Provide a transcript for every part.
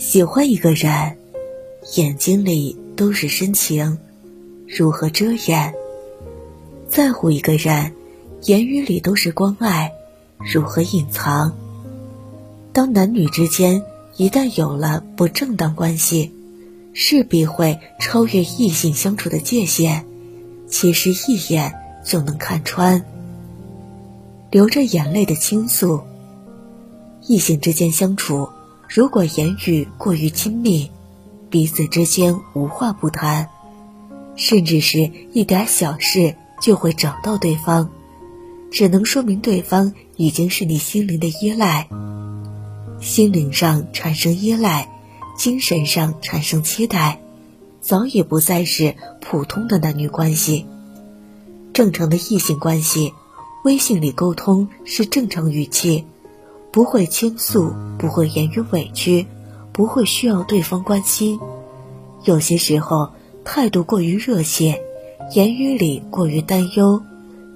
喜欢一个人，眼睛里都是深情，如何遮掩？在乎一个人，言语里都是关爱，如何隐藏？当男女之间一旦有了不正当关系，势必会超越异性相处的界限，其实一眼就能看穿。流着眼泪的倾诉，异性之间相处。如果言语过于亲密，彼此之间无话不谈，甚至是一点小事就会找到对方，只能说明对方已经是你心灵的依赖。心灵上产生依赖，精神上产生期待，早已不再是普通的男女关系。正常的异性关系，微信里沟通是正常语气。不会倾诉，不会言语委屈，不会需要对方关心。有些时候态度过于热切，言语里过于担忧，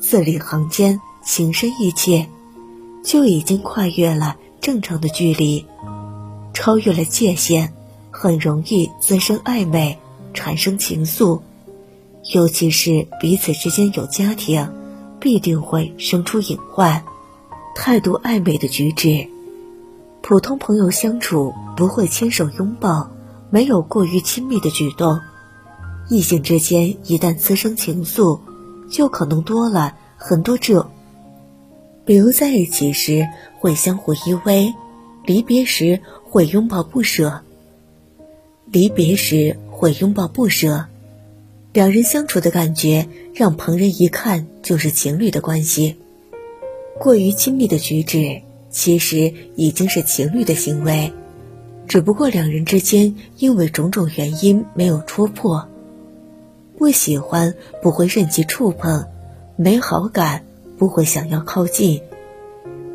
字里行间情深意切，就已经跨越了正常的距离，超越了界限，很容易滋生暧昧，产生情愫。尤其是彼此之间有家庭，必定会生出隐患。态度暧昧的举止，普通朋友相处不会牵手拥抱，没有过于亲密的举动。异性之间一旦滋生情愫，就可能多了很多这。比如在一起时会相互依偎，离别时会拥抱不舍。离别时会拥抱不舍，两人相处的感觉让旁人一看就是情侣的关系。过于亲密的举止，其实已经是情侣的行为，只不过两人之间因为种种原因没有戳破。不喜欢不会任其触碰，没好感不会想要靠近。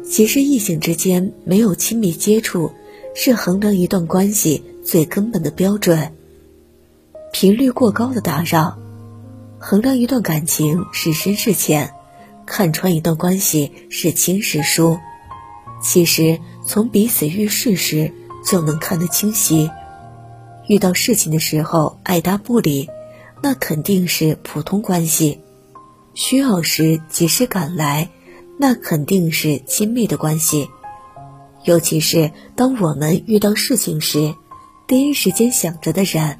其实异性之间没有亲密接触，是衡量一段关系最根本的标准。频率过高的打扰，衡量一段感情是深是浅。看穿一段关系是亲是疏，其实从彼此遇事时就能看得清晰。遇到事情的时候爱答不理，那肯定是普通关系；需要时及时赶来，那肯定是亲密的关系。尤其是当我们遇到事情时，第一时间想着的人，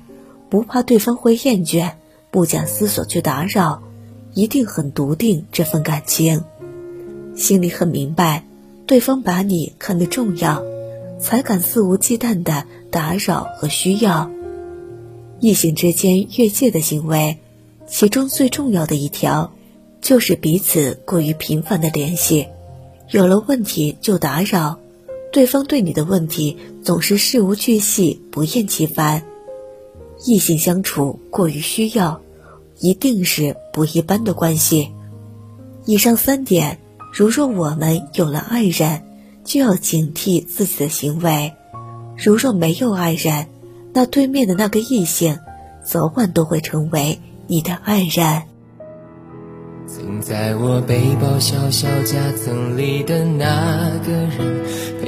不怕对方会厌倦，不假思索去打扰。一定很笃定这份感情，心里很明白，对方把你看得重要，才敢肆无忌惮的打扰和需要。异性之间越界的行为，其中最重要的一条，就是彼此过于频繁的联系，有了问题就打扰，对方对你的问题总是事无巨细，不厌其烦。异性相处过于需要。一定是不一般的关系。以上三点，如若我们有了爱人，就要警惕自己的行为；如若没有爱人，那对面的那个异性，早晚都会成为你的爱人。曾在我背包小小夹层里的那个人，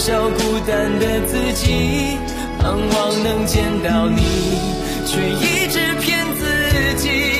语，嘲笑孤单的自己，盼望能见到你，却一直骗自己。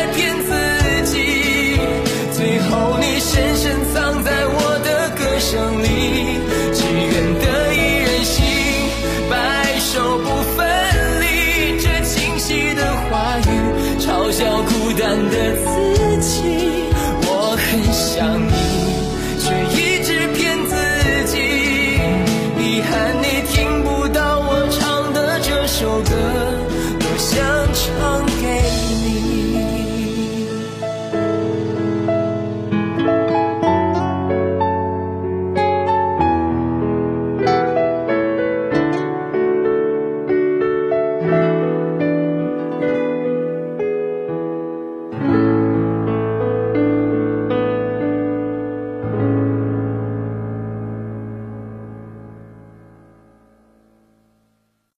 首歌多想唱给你。